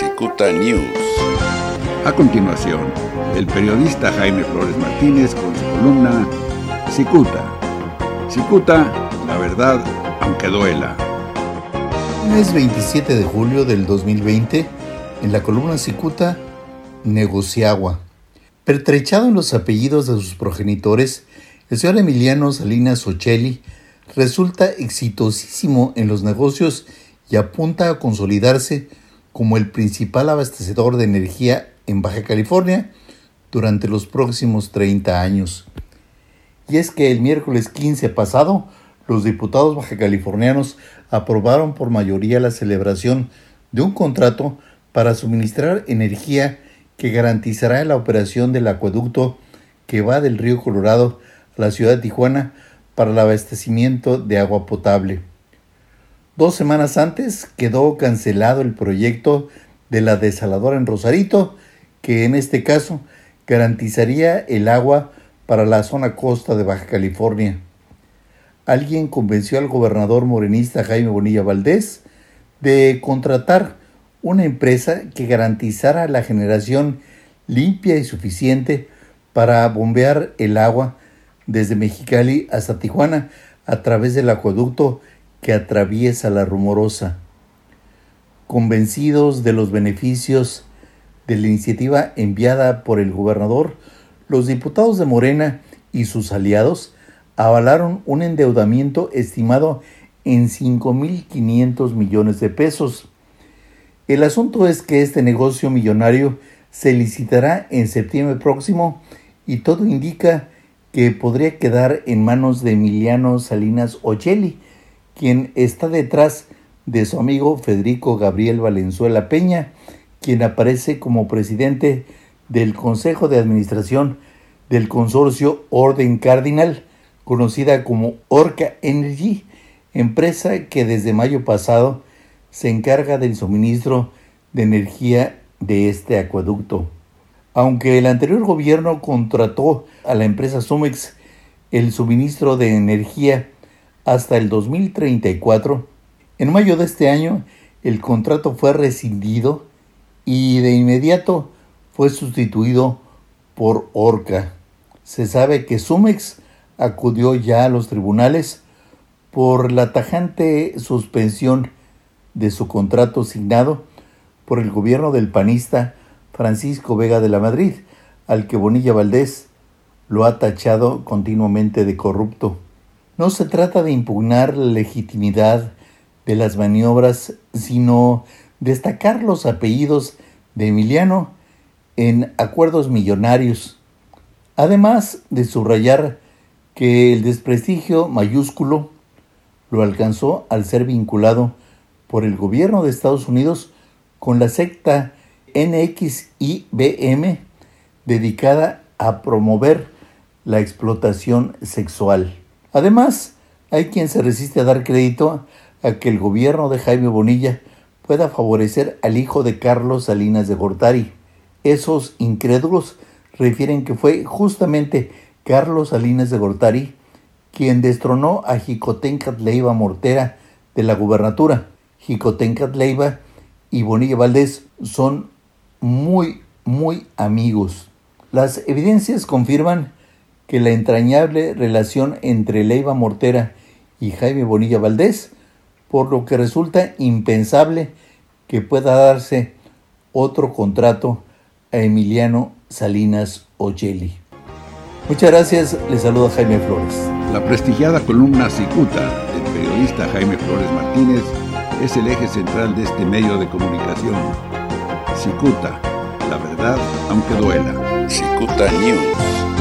Cicuta News. A continuación, el periodista Jaime Flores Martínez con su columna Cicuta. Cicuta, la verdad, aunque duela. Es 27 de julio del 2020, en la columna Cicuta, Negociagua. Pertrechado en los apellidos de sus progenitores, el señor Emiliano Salinas Ocelli resulta exitosísimo en los negocios y apunta a consolidarse como el principal abastecedor de energía en Baja California durante los próximos 30 años. Y es que el miércoles 15 pasado, los diputados bajacalifornianos aprobaron por mayoría la celebración de un contrato para suministrar energía que garantizará la operación del acueducto que va del río Colorado a la ciudad de Tijuana para el abastecimiento de agua potable. Dos semanas antes quedó cancelado el proyecto de la desaladora en Rosarito, que en este caso garantizaría el agua para la zona costa de Baja California. Alguien convenció al gobernador morenista Jaime Bonilla Valdés de contratar una empresa que garantizara la generación limpia y suficiente para bombear el agua desde Mexicali hasta Tijuana a través del acueducto que atraviesa la rumorosa. Convencidos de los beneficios de la iniciativa enviada por el gobernador, los diputados de Morena y sus aliados avalaron un endeudamiento estimado en 5.500 millones de pesos. El asunto es que este negocio millonario se licitará en septiembre próximo y todo indica que podría quedar en manos de Emiliano Salinas Ocelli, quien está detrás de su amigo Federico Gabriel Valenzuela Peña, quien aparece como presidente del Consejo de Administración del consorcio Orden Cardinal, conocida como Orca Energy, empresa que desde mayo pasado se encarga del suministro de energía de este acueducto. Aunque el anterior gobierno contrató a la empresa Sumex el suministro de energía hasta el 2034, en mayo de este año el contrato fue rescindido y de inmediato fue sustituido por Orca. Se sabe que Sumex acudió ya a los tribunales por la tajante suspensión de su contrato asignado por el gobierno del panista Francisco Vega de la Madrid, al que Bonilla Valdés lo ha tachado continuamente de corrupto. No se trata de impugnar la legitimidad de las maniobras, sino destacar los apellidos de Emiliano en acuerdos millonarios, además de subrayar que el desprestigio mayúsculo lo alcanzó al ser vinculado por el gobierno de Estados Unidos con la secta NXIBM dedicada a promover la explotación sexual. Además, hay quien se resiste a dar crédito a que el gobierno de Jaime Bonilla pueda favorecer al hijo de Carlos Salinas de Gortari. Esos incrédulos refieren que fue justamente Carlos Salinas de Gortari quien destronó a Jicotencat Leiva Mortera de la gubernatura. Jicotencat Leiva y Bonilla Valdés son muy, muy amigos. Las evidencias confirman que la entrañable relación entre Leiva Mortera y Jaime Bonilla Valdés, por lo que resulta impensable que pueda darse otro contrato a Emiliano Salinas Ocelli. Muchas gracias, les saluda Jaime Flores. La prestigiada columna Cicuta del periodista Jaime Flores Martínez es el eje central de este medio de comunicación. Cicuta, la verdad aunque duela. Cicuta News.